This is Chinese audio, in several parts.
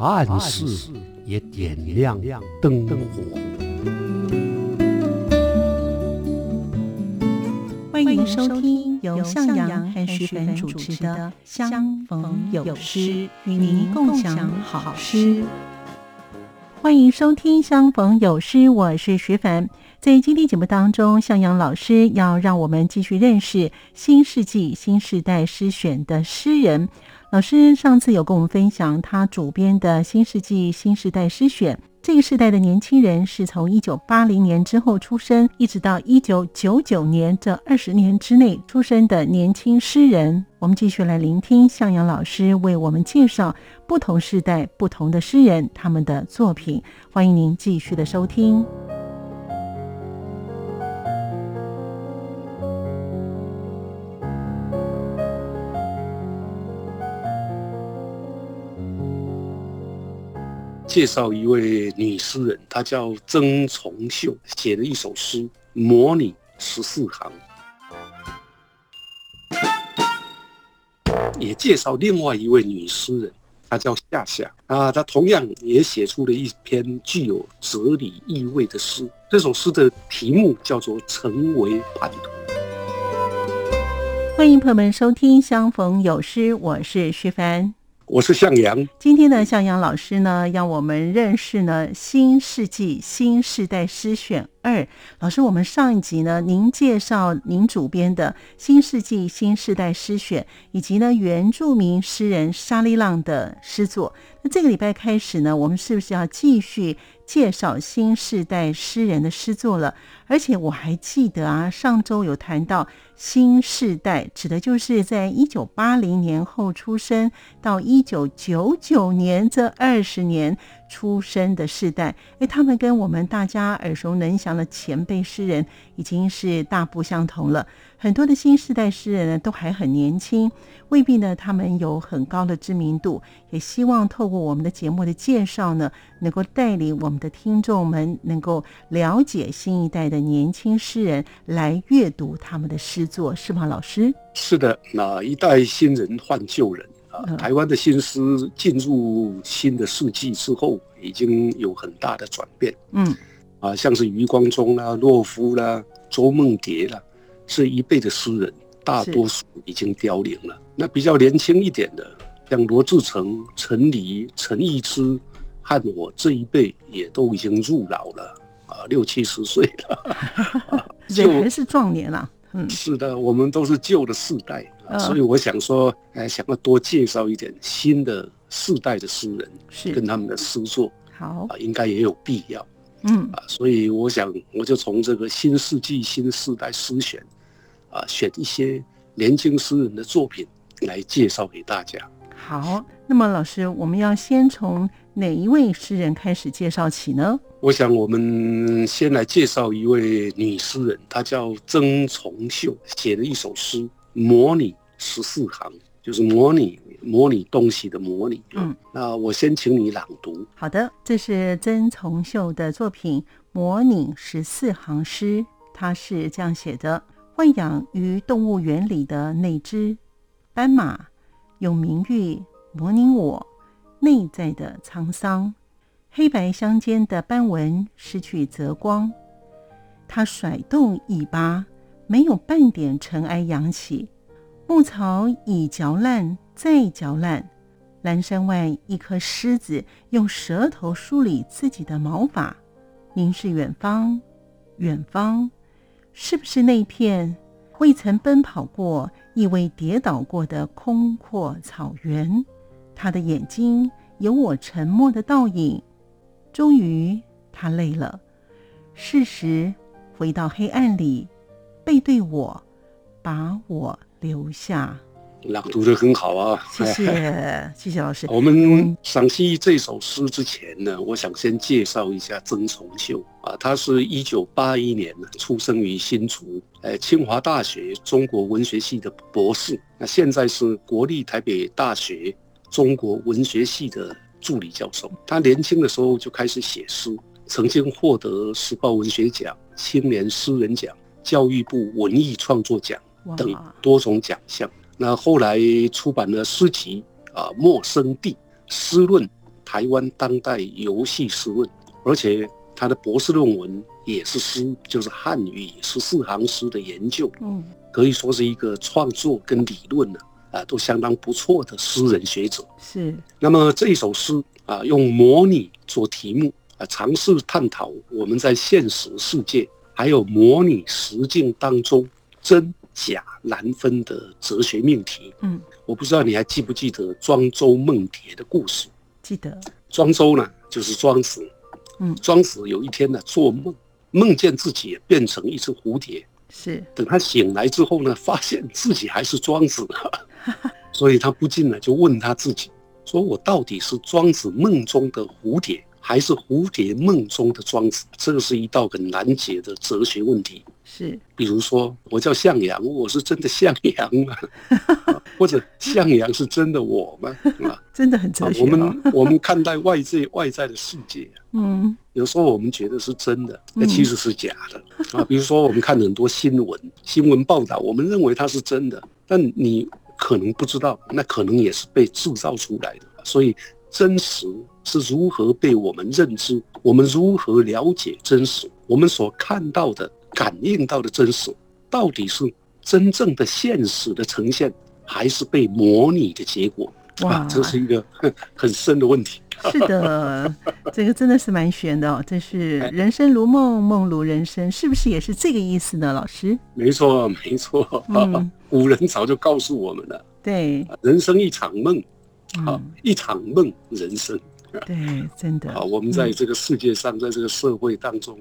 暗室也点亮灯火。欢迎收听由向阳和徐凡主持的《相逢有诗》，与您共享好诗。欢迎收听《相逢有诗》，我是徐凡。在今天节目当中，向阳老师要让我们继续认识新世纪新时代诗选的诗人。老师上次有跟我们分享他主编的《新世纪新时代诗选》，这个时代的年轻人是从一九八零年之后出生，一直到一九九九年这二十年之内出生的年轻诗人。我们继续来聆听向阳老师为我们介绍不同时代不同的诗人他们的作品。欢迎您继续的收听。介绍一位女诗人，她叫曾从秀，写了一首诗，模拟十四行。也介绍另外一位女诗人，她叫夏夏啊，她同样也写出了一篇具有哲理意味的诗。这首诗的题目叫做《成为叛徒》。欢迎朋友们收听《相逢有诗》，我是徐凡。我是向阳。今天呢，向阳老师呢，让我们认识呢新世纪新时代诗选二。老师，我们上一集呢，您介绍您主编的《新世纪新时代诗选》，以及呢原住民诗人沙利浪的诗作。那这个礼拜开始呢，我们是不是要继续介绍新时代诗人的诗作了？而且我还记得啊，上周有谈到。新世代指的就是在一九八零年后出生到一九九九年这二十年出生的世代，诶，他们跟我们大家耳熟能详的前辈诗人已经是大不相同了。很多的新时代诗人呢，都还很年轻，未必呢他们有很高的知名度。也希望透过我们的节目的介绍呢，能够带领我们的听众们能够了解新一代的年轻诗人，来阅读他们的诗作，是吗，老师？是的，那一代新人换旧人啊。台湾的新诗进入新的世纪之后，已经有很大的转变。嗯，啊，像是余光中啦、洛夫啦、周梦蝶啦。这一辈的诗人，大多数已经凋零了。那比较年轻一点的，像罗志成、陈黎、陈逸之，和我这一辈也都已经入老了啊，六七十岁了，人还是壮年了。嗯，是的，我们都是旧的世代啊，所以我想说，哎，想要多介绍一点新的世代的诗人，是跟他们的诗作，好啊，应该也有必要。嗯啊，所以我想，我就从这个新世纪新世代诗选。啊，选一些年轻诗人的作品来介绍给大家。好，那么老师，我们要先从哪一位诗人开始介绍起呢？我想，我们先来介绍一位女诗人，她叫曾从秀，写了一首诗，模拟十四行，就是模拟模拟东西的模拟。嗯，那我先请你朗读。好的，这是曾从秀的作品《模拟十四行诗》，他是这样写的。豢养于动物园里的那只斑马，用名誉模拟我内在的沧桑。黑白相间的斑纹失去泽光，它甩动尾巴，没有半点尘埃扬起。牧草已嚼烂，再嚼烂。蓝山外，一颗狮子用舌头梳理自己的毛发，凝视远方，远方。是不是那片未曾奔跑过、亦未跌倒过的空阔草原？他的眼睛有我沉默的倒影。终于，他累了，适时回到黑暗里，背对我，把我留下。朗读的很好啊！谢谢，谢谢老师。我们赏析这首诗之前呢，我想先介绍一下曾重秀啊，他是一九八一年呢出生于新竹，呃，清华大学中国文学系的博士，那现在是国立台北大学中国文学系的助理教授。他年轻的时候就开始写诗，曾经获得时报文学奖、青年诗人奖、教育部文艺创作奖等多种奖项。那后来出版了诗集啊，《陌生地诗论》《台湾当代游戏诗论》，而且他的博士论文也是诗，就是汉语十四行诗的研究。嗯，可以说是一个创作跟理论呢啊都相当不错的诗人学者。是。那么这一首诗啊，用模拟做题目啊，尝试探讨我们在现实世界还有模拟实境当中真。假难分的哲学命题。嗯，我不知道你还记不记得庄周梦蝶的故事？记得。庄周呢，就是庄子。嗯，庄子有一天呢，做梦，梦见自己变成一只蝴蝶。是。等他醒来之后呢，发现自己还是庄子，所以他不禁呢就问他自己：说我到底是庄子梦中的蝴蝶？还是蝴蝶梦中的庄子，这个是一道很难解的哲学问题。是，比如说，我叫向阳，我是真的向阳吗？或者向阳是真的我吗？啊，真的很哲学。我们我们看待外界外在的世界，嗯，有时候我们觉得是真的，那其实是假的啊。比如说，我们看很多新闻，新闻报道，我们认为它是真的，但你可能不知道，那可能也是被制造出来的。所以。真实是如何被我们认知？我们如何了解真实？我们所看到的、感应到的真实，到底是真正的现实的呈现，还是被模拟的结果？哇，这是一个 很深的问题。是的，这个真的是蛮玄的哦。这是人生如梦，梦如人生，是不是也是这个意思呢？老师？没错，没错。嗯，古人早就告诉我们了。对，人生一场梦。好，一场梦，人生。对，真的。好，我们在这个世界上，在这个社会当中，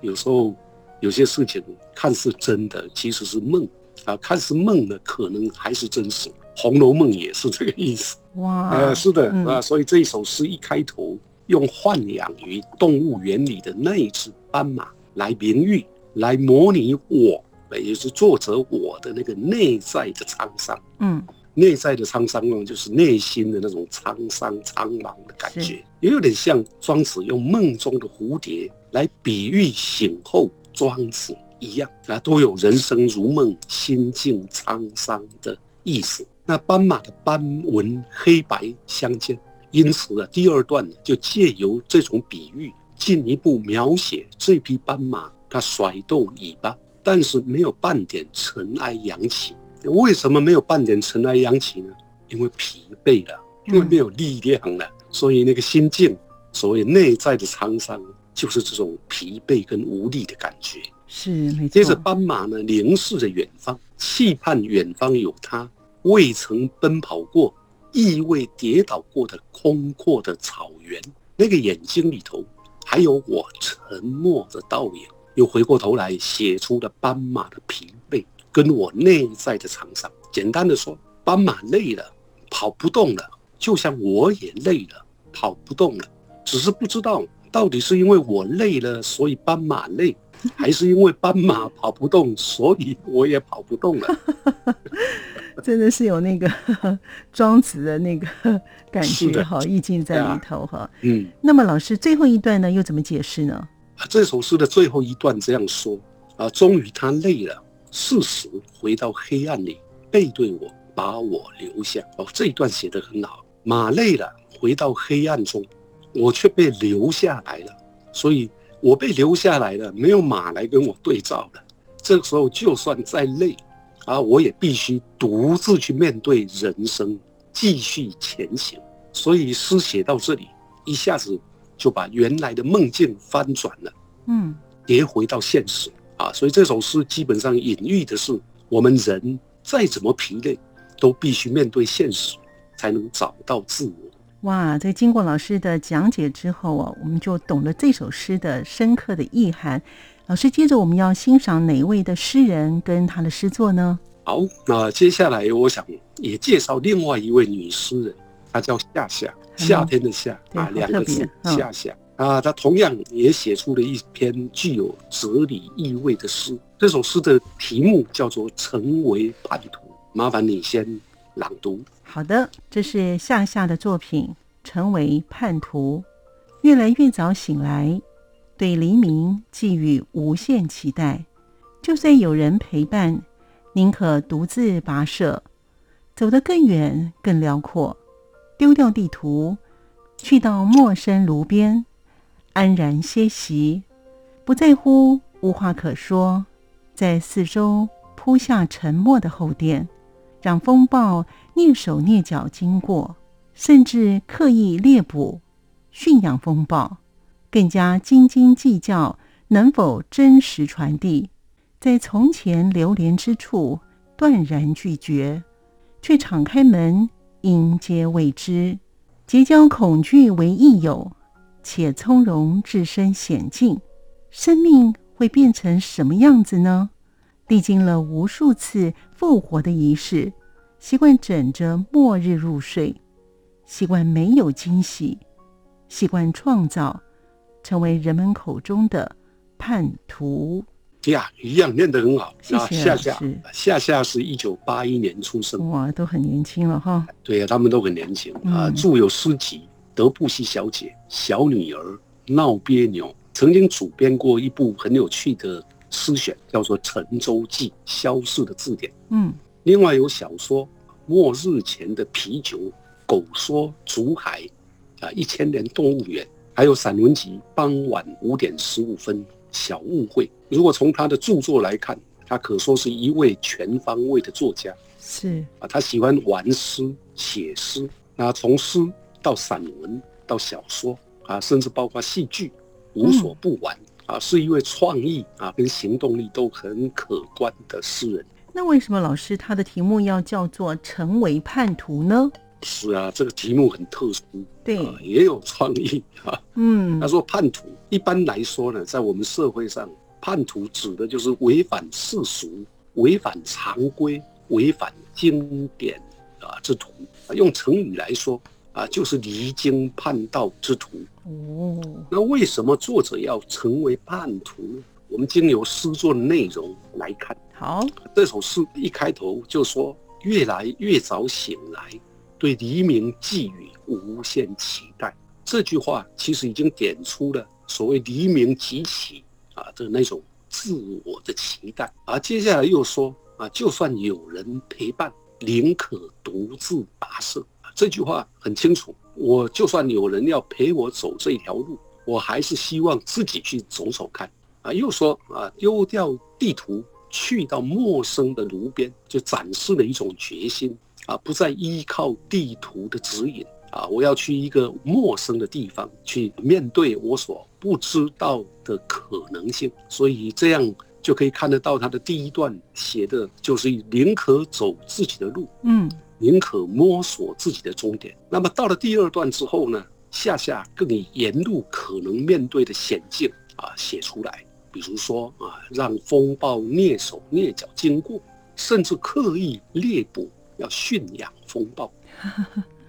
有时候有些事情看似真的，其实是梦啊；看似梦的，可能还是真实。《红楼梦》也是这个意思。哇，呃，是的啊。所以这一首诗一开头，用豢养于动物园里的那一只斑马来名喻，来模拟我，也就是作者我的那个内在的沧桑。嗯。内在的沧桑呢，就是内心的那种沧桑苍茫的感觉，也有点像庄子用梦中的蝴蝶来比喻醒后庄子一样啊，都有人生如梦、心境沧桑的意思。那斑马的斑纹黑白相间，因此呢，第二段呢就借由这种比喻，进一步描写这匹斑马它甩动尾巴，但是没有半点尘埃扬起。为什么没有半点尘埃扬起呢？因为疲惫了，因为没有力量了，所以那个心境，所谓内在的沧桑，就是这种疲惫跟无力的感觉。是，没错。接着，斑马呢凝视着远方，期盼远方有它未曾奔跑过、亦未跌倒过的空阔的草原。那个眼睛里头，还有我沉默的倒影。又回过头来，写出了斑马的疲惫。跟我内在的沧桑，简单的说，斑马累了，跑不动了，就像我也累了，跑不动了，只是不知道到底是因为我累了，所以斑马累，还是因为斑马跑不动，所以我也跑不动了。真的是有那个庄子的那个感觉哈，意境在里头哈。嗯，那么老师最后一段呢，又怎么解释呢？这首诗的最后一段这样说啊，终于他累了。事实回到黑暗里，背对我，把我留下。哦，这一段写得很好。马累了，回到黑暗中，我却被留下来了。所以，我被留下来了，没有马来跟我对照了。这个时候，就算再累，啊，我也必须独自去面对人生，继续前行。所以，诗写到这里，一下子就把原来的梦境翻转了，嗯，跌回到现实。啊，所以这首诗基本上隐喻的是，我们人再怎么疲累，都必须面对现实，才能找到自我。哇，在经过老师的讲解之后啊，我们就懂了这首诗的深刻的意涵。老师，接着我们要欣赏哪位的诗人跟他的诗作呢？好，那接下来我想也介绍另外一位女诗人，她叫夏夏，夏天的夏啊，两个字夏夏啊，他同样也写出了一篇具有哲理意味的诗。这首诗的题目叫做《成为叛徒》，麻烦你先朗读。好的，这是夏夏的作品《成为叛徒》。越来越早醒来，对黎明寄予无限期待。就算有人陪伴。宁可独自跋涉，走得更远、更辽阔，丢掉地图，去到陌生炉边，安然歇息，不在乎无话可说，在四周铺下沉默的厚垫，让风暴蹑手蹑脚经过，甚至刻意猎捕、驯养风暴，更加斤斤计较能否真实传递。在从前流连之处，断然拒绝，却敞开门迎接未知，结交恐惧为益友，且从容置身险境。生命会变成什么样子呢？历经了无数次复活的仪式，习惯枕着末日入睡，习惯没有惊喜，习惯创造，成为人们口中的叛徒。呀，一样念得很好。谢谢夏夏，夏夏是一九八一年出生，哇，都很年轻了哈。对呀，他们都很年轻啊。著有诗集《德布西小姐》《小女儿》《闹别扭》，曾经主编过一部很有趣的诗选，叫做《沉舟记》《消逝的字典》。嗯，另外有小说《末日前的啤酒》《狗说竹海》啊，《一千年动物园》，还有散文集《傍晚五点十五分》。小误会。如果从他的著作来看，他可说是一位全方位的作家。是啊，他喜欢玩诗、写诗，那从诗到散文到小说啊，甚至包括戏剧，无所不玩啊，是一位创意啊跟行动力都很可观的诗人。那为什么老师他的题目要叫做《成为叛徒》呢？是啊，这个题目很特殊，对，也有创意啊。嗯，他说叛徒一般来说呢，在我们社会上，叛徒指的就是违反世俗、违反常规、违反经典啊之徒。用成语来说啊，就是离经叛道之徒。哦，那为什么作者要成为叛徒呢？我们经由诗作的内容来看。好，这首诗一开头就说：“越来越早醒来。”对黎明寄予无限期待，这句话其实已经点出了所谓黎明即起啊的那种自我的期待。而接下来又说啊，就算有人陪伴，宁可独自跋涉。这句话很清楚，我就算有人要陪我走这条路，我还是希望自己去走走看。啊，又说啊，丢掉地图，去到陌生的炉边，就展示了一种决心。啊，不再依靠地图的指引啊！我要去一个陌生的地方，去面对我所不知道的可能性。所以这样就可以看得到他的第一段写的就是宁可走自己的路，嗯，宁可摸索自己的终点。那么到了第二段之后呢，夏夏更以沿路可能面对的险境啊写出来，比如说啊，让风暴蹑手蹑脚经过，甚至刻意猎捕。要驯养风暴。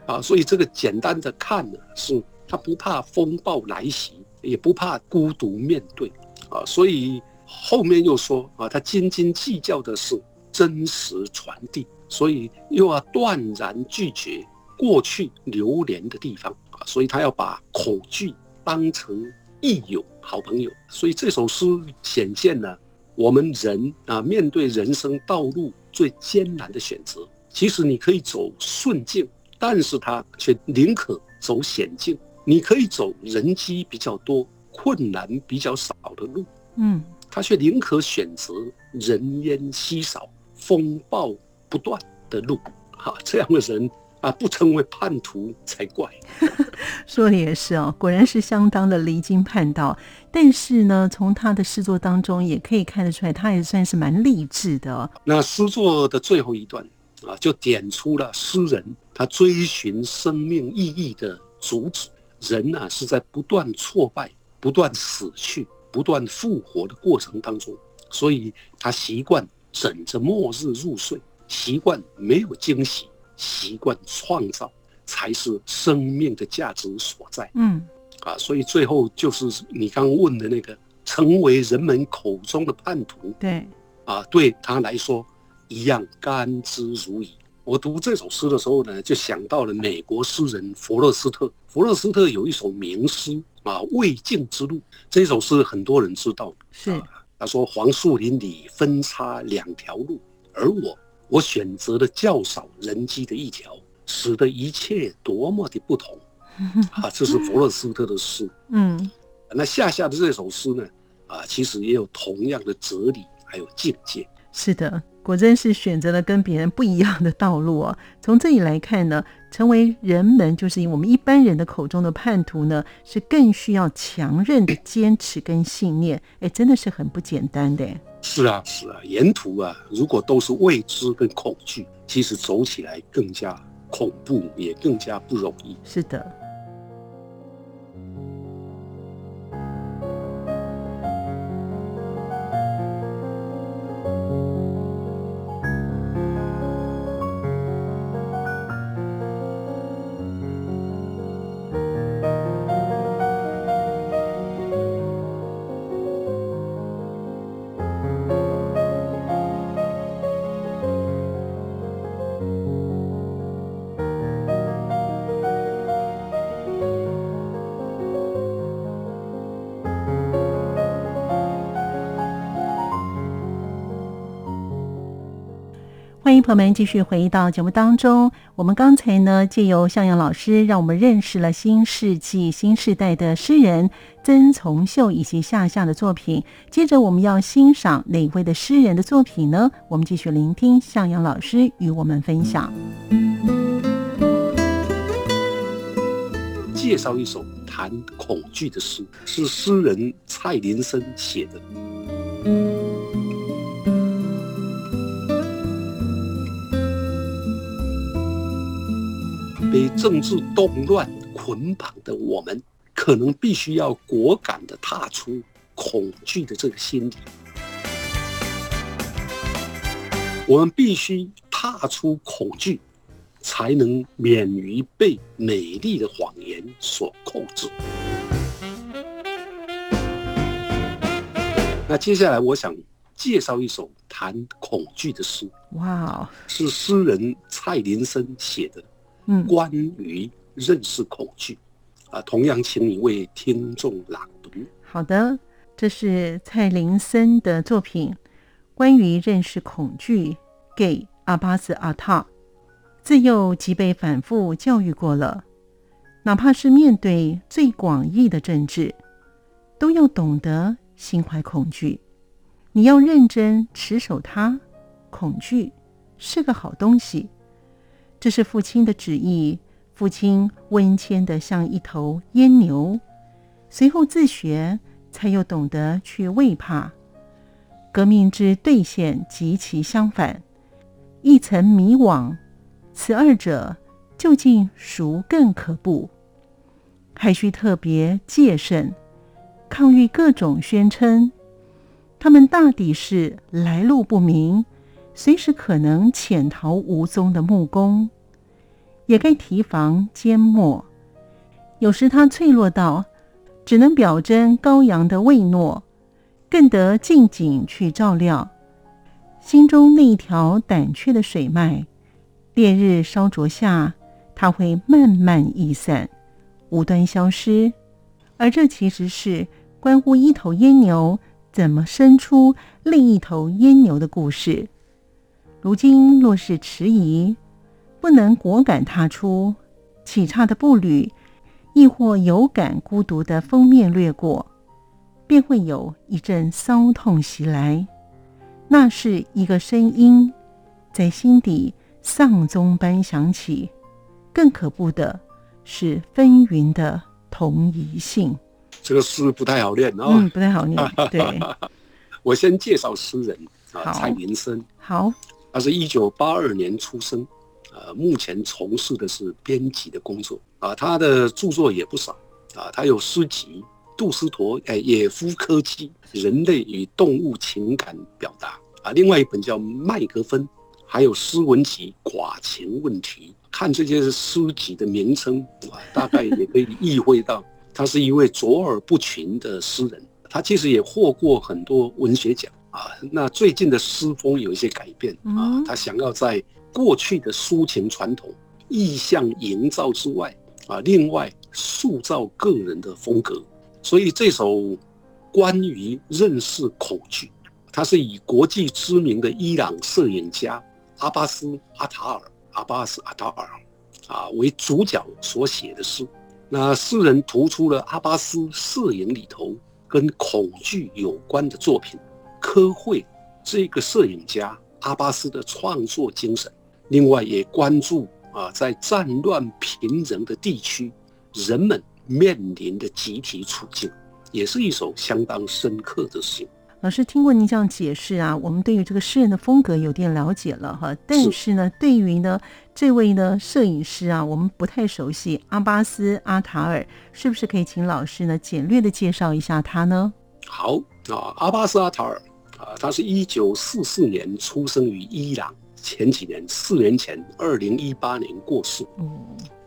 啊，所以这个简单的看呢，是他不怕风暴来袭，也不怕孤独面对。啊，所以后面又说啊，他斤斤计较的是真实传递，所以又要断然拒绝过去流连的地方。啊，所以他要把恐惧当成益友、好朋友，所以这首诗显现了我们人啊，面对人生道路最艰难的选择。其实你可以走顺境，但是他却宁可走险境。你可以走人机比较多、困难比较少的路，嗯，他却宁可选择人烟稀少、风暴不断的路。哈，这样的人啊，不成为叛徒才怪。说的也是哦，果然是相当的离经叛道。但是呢，从他的诗作当中也可以看得出来，他也算是蛮励志的。哦那诗作的最后一段。啊，就点出了诗人他追寻生命意义的主旨。人呢是在不断挫败、不断死去、不断复活的过程当中，所以他习惯枕着末日入睡，习惯没有惊喜，习惯创造，才是生命的价值所在。嗯，啊，所以最后就是你刚刚问的那个，成为人们口中的叛徒，对，啊，对他来说一样甘之如饴。我读这首诗的时候呢，就想到了美国诗人弗勒斯特。弗勒斯特有一首名诗啊，《未尽之路》。这首诗很多人知道。是，他说：“黄树林里分叉两条路，而我，我选择了较少人迹的一条，使得一切多么的不同。”啊，这是弗勒斯特的诗。嗯，那下下的这首诗呢，啊，其实也有同样的哲理，还有境界。是的。果真是选择了跟别人不一样的道路哦。从这里来看呢，成为人们就是我们一般人的口中的叛徒呢，是更需要强韧的坚持跟信念。哎，真的是很不简单的。是啊，是啊，沿途啊，如果都是未知跟恐惧，其实走起来更加恐怖，也更加不容易。是的。朋友们继续回到节目当中。我们刚才呢，借由向阳老师，让我们认识了新世纪新时代的诗人曾从秀以及夏夏的作品。接着，我们要欣赏哪位的诗人的作品呢？我们继续聆听向阳老师与我们分享。介绍一首谈恐惧的诗，是诗人蔡林森写的。被政治动乱捆绑的我们，可能必须要果敢的踏出恐惧的这个心理。我们必须踏出恐惧，才能免于被美丽的谎言所控制。那接下来，我想介绍一首谈恐惧的诗。哇，是诗人蔡林森写的。关于认识恐惧，啊，同样请你为听众朗读。好的，这是蔡林森的作品《关于认识恐惧》，给阿巴斯阿塔。自幼即被反复教育过了，哪怕是面对最广义的政治，都要懂得心怀恐惧。你要认真持守它，恐惧是个好东西。这是父亲的旨意。父亲温谦的像一头阉牛，随后自学，才又懂得去畏怕。革命之兑现极其相反，一层迷惘。此二者究竟孰更可怖？还需特别戒慎，抗御各种宣称。他们大抵是来路不明。随时可能潜逃无踪的木工，也该提防缄默。有时他脆弱到只能表征羔羊的未诺，更得静景去照料心中那一条胆怯的水脉。烈日烧灼下，它会慢慢逸散，无端消失。而这其实是关乎一头阉牛怎么生出另一头阉牛的故事。如今若是迟疑，不能果敢踏出，起差的步履，亦或有感孤独的封面掠过，便会有一阵骚痛袭来。那是一个声音，在心底丧钟般响起。更可怖的是纷纭的同一性。这个诗不太好念哦，嗯，不太好念。对，我先介绍诗人啊，蔡林森。好。他是一九八二年出生，呃，目前从事的是编辑的工作啊。他的著作也不少啊，他有诗集《杜斯陀》哎，《野夫科技：人类与动物情感表达》啊，另外一本叫《麦格芬》，还有《诗文集寡情问题》。看这些诗集的名称啊，大概也可以意会到，他是一位卓尔不群的诗人。他其实也获过很多文学奖啊。那最近的诗风有一些改变啊，他想要在过去的抒情传统、意象营造之外啊，另外塑造个人的风格。所以这首关于认识恐惧，它是以国际知名的伊朗摄影家阿巴斯阿塔尔阿巴斯阿塔尔啊为主角所写的诗。那诗人突出了阿巴斯摄影里头。跟恐惧有关的作品，科惠这个摄影家阿巴斯的创作精神。另外也关注啊，在战乱频仍的地区，人们面临的集体处境，也是一首相当深刻的诗。老师听过您这样解释啊，我们对于这个诗人的风格有点了解了哈。但是呢，对于呢这位呢摄影师啊，我们不太熟悉阿巴斯阿塔尔，是不是可以请老师呢简略的介绍一下他呢？好啊，阿巴斯阿塔尔啊，他是一九四四年出生于伊朗，前几年四年前二零一八年过世。嗯，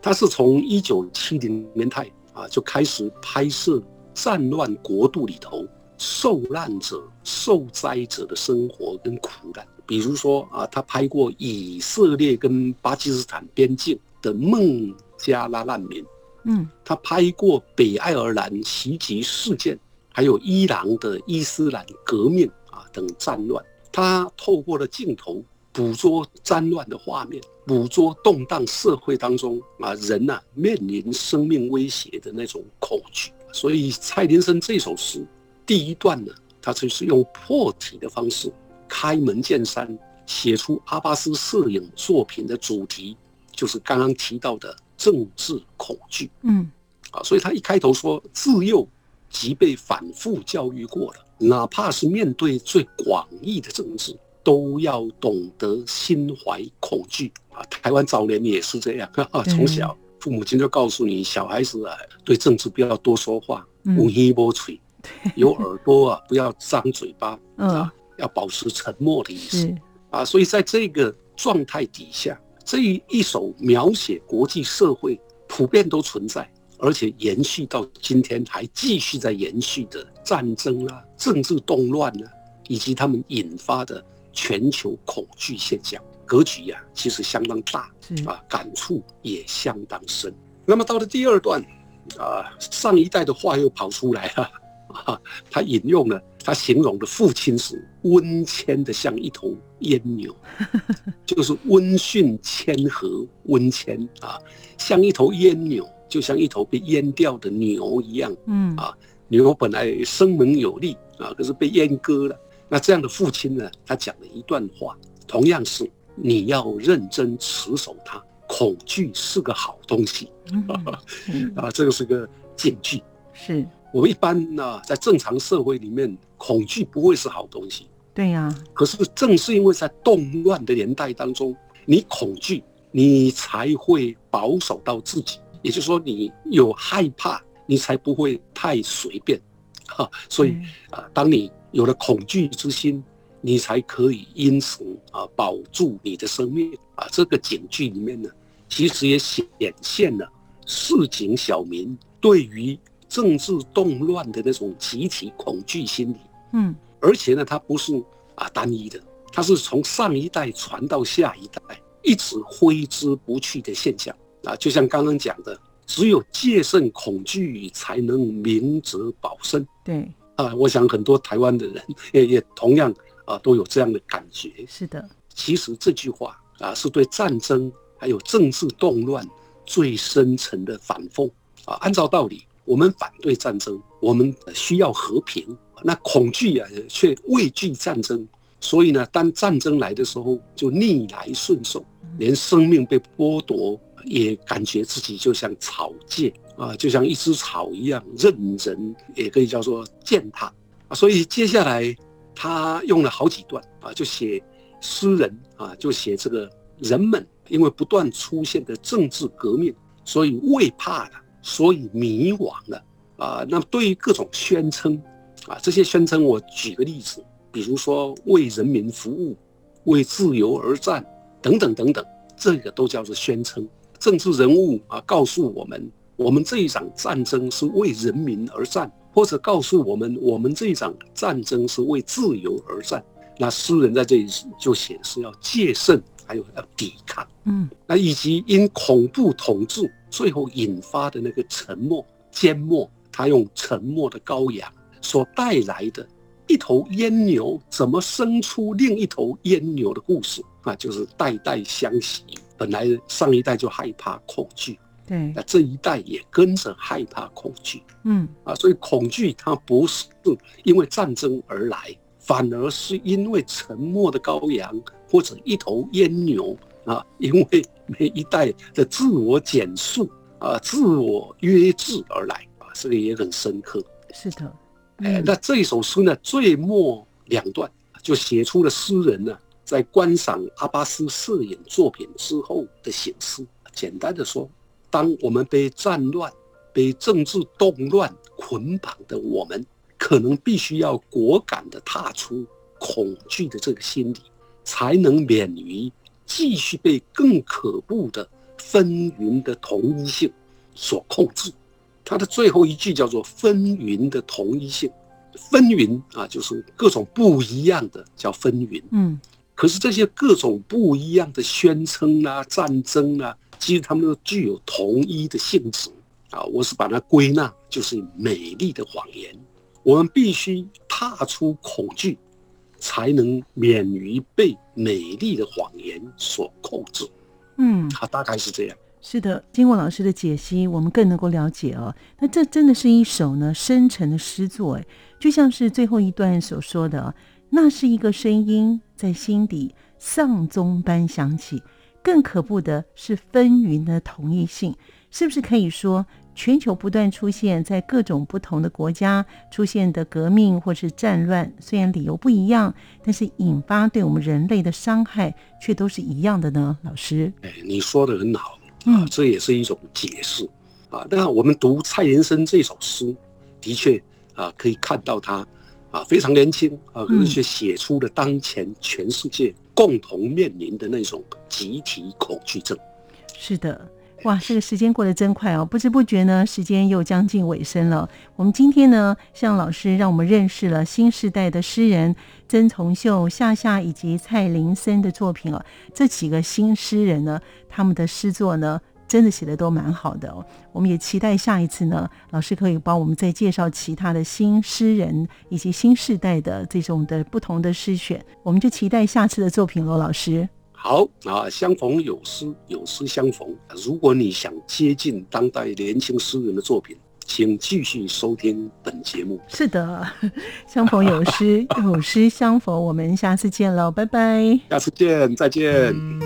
他是从一九七零年代啊就开始拍摄战乱国度里头。受难者、受灾者的生活跟苦难，比如说啊，他拍过以色列跟巴基斯坦边境的孟加拉难民，嗯，他拍过北爱尔兰袭击事件，还有伊朗的伊斯兰革命啊等战乱，他透过了镜头捕捉战乱的画面，捕捉动荡社会当中啊人呐面临生命威胁的那种恐惧，所以蔡林森这首诗。第一段呢，他就是用破题的方式开门见山写出阿巴斯摄影作品的主题，就是刚刚提到的政治恐惧。嗯，啊，所以他一开头说，自幼即被反复教育过了，哪怕是面对最广义的政治，都要懂得心怀恐惧。啊，台湾早年也是这样，从小父母亲就告诉你，小孩子啊，对政治不要多说话，无一无嘴。有耳朵啊，不要张嘴巴啊，要保持沉默的意思啊。所以在这个状态底下，这一首描写国际社会普遍都存在，而且延续到今天还继续在延续的战争啊、政治动乱啊，以及他们引发的全球恐惧现象，格局呀其实相当大啊，感触也相当深。那么到了第二段啊，上一代的话又跑出来了。啊，他引用了他形容的父亲是温谦的像一头阉牛，就是温驯谦和温谦啊，像一头阉牛，就像一头被阉掉的牛一样。嗯啊，牛本来生猛有力啊，可是被阉割了。那这样的父亲呢，他讲了一段话，同样是你要认真持守它。恐惧是个好东西啊，这个是个禁忌。是。我们一般呢，在正常社会里面，恐惧不会是好东西。对呀。可是正是因为在动乱的年代当中，你恐惧，你才会保守到自己。也就是说，你有害怕，你才不会太随便。哈，所以啊，当你有了恐惧之心，你才可以因此啊保住你的生命。啊，这个警句里面呢，其实也显现了市井小民对于。政治动乱的那种集体恐惧心理，嗯，而且呢，它不是啊单一的，它是从上一代传到下一代，一直挥之不去的现象啊。就像刚刚讲的，只有戒慎恐惧，才能明哲保身。对啊，我想很多台湾的人也也同样啊都有这样的感觉。是的，其实这句话啊，是对战争还有政治动乱最深层的反讽啊。按照道理。我们反对战争，我们需要和平。那恐惧啊，却畏惧战争。所以呢，当战争来的时候，就逆来顺受，连生命被剥夺，也感觉自己就像草芥啊，就像一只草一样，任人也可以叫做践踏啊。所以接下来他用了好几段啊，就写诗人啊，就写这个人们因为不断出现的政治革命，所以畏怕了。所以迷惘了啊！那对于各种宣称啊，这些宣称，我举个例子，比如说为人民服务、为自由而战等等等等，这个都叫做宣称。政治人物啊，告诉我们，我们这一场战争是为人民而战，或者告诉我们，我们这一场战争是为自由而战。那诗人在这里就写是要戒慎，还有要抵抗，嗯，那以及因恐怖统治最后引发的那个沉默、缄默，他用沉默的羔羊所带来的一头阉牛怎么生出另一头阉牛的故事啊，就是代代相袭。本来上一代就害怕恐惧，对，那这一代也跟着害怕恐惧，嗯啊，所以恐惧它不是因为战争而来。反而是因为沉默的羔羊或者一头阉牛啊，因为每一代的自我减速啊、自我约制而来啊，这个也很深刻。是的，哎，那这一首诗呢，最末两段就写出了诗人呢在观赏阿巴斯摄影作品之后的醒思。简单的说，当我们被战乱、被政治动乱捆绑的我们。可能必须要果敢地踏出恐惧的这个心理，才能免于继续被更可怖的纷纭的同一性所控制。他的最后一句叫做“纷纭的同一性”，纷纭啊，就是各种不一样的叫纷纭。嗯，可是这些各种不一样的宣称啊、战争啊，其实他们都具有同一的性质啊。我是把它归纳，就是美丽的谎言。我们必须踏出恐惧，才能免于被美丽的谎言所控制。嗯，它大概是这样。是的，经过老师的解析，我们更能够了解哦。那这真的是一首呢深沉的诗作，哎，就像是最后一段所说的，那是一个声音在心底丧钟般响起。更可怖的是纷纭的同一性，是不是可以说？全球不断出现在各种不同的国家出现的革命或是战乱，虽然理由不一样，但是引发对我们人类的伤害却都是一样的呢。老师，哎，你说的很好啊，这也是一种解释啊。那我们读蔡元生这首诗，的确啊，可以看到他啊非常年轻啊，而且写出了当前全世界共同面临的那种集体恐惧症。是的。哇，这个时间过得真快哦！不知不觉呢，时间又将近尾声了。我们今天呢，向老师让我们认识了新时代的诗人曾从秀、夏夏以及蔡林森的作品哦。这几个新诗人呢，他们的诗作呢，真的写的都蛮好的哦。我们也期待下一次呢，老师可以帮我们再介绍其他的新诗人以及新时代的这种的不同的诗选。我们就期待下次的作品喽，老师。好啊，相逢有诗，有诗相逢。如果你想接近当代年轻诗人的作品，请继续收听本节目。是的，相逢有诗，有诗相逢。我们下次见喽，拜拜。下次见，再见。无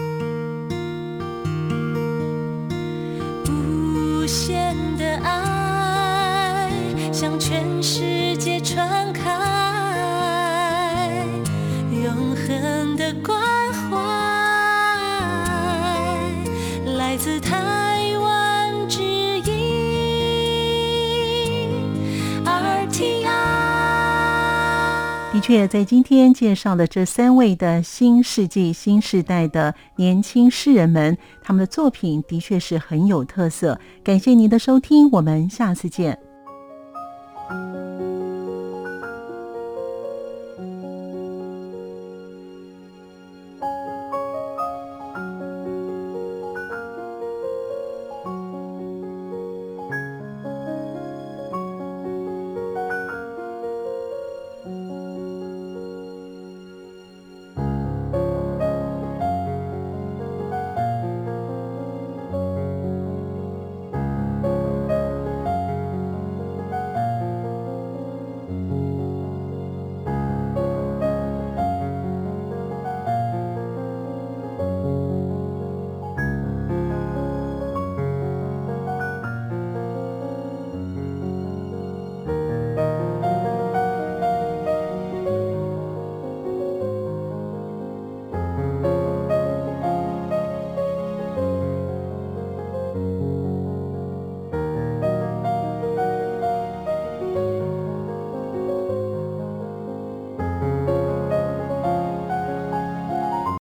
在今天介绍的这三位的新世纪、新时代的年轻诗人们，他们的作品的确是很有特色。感谢您的收听，我们下次见。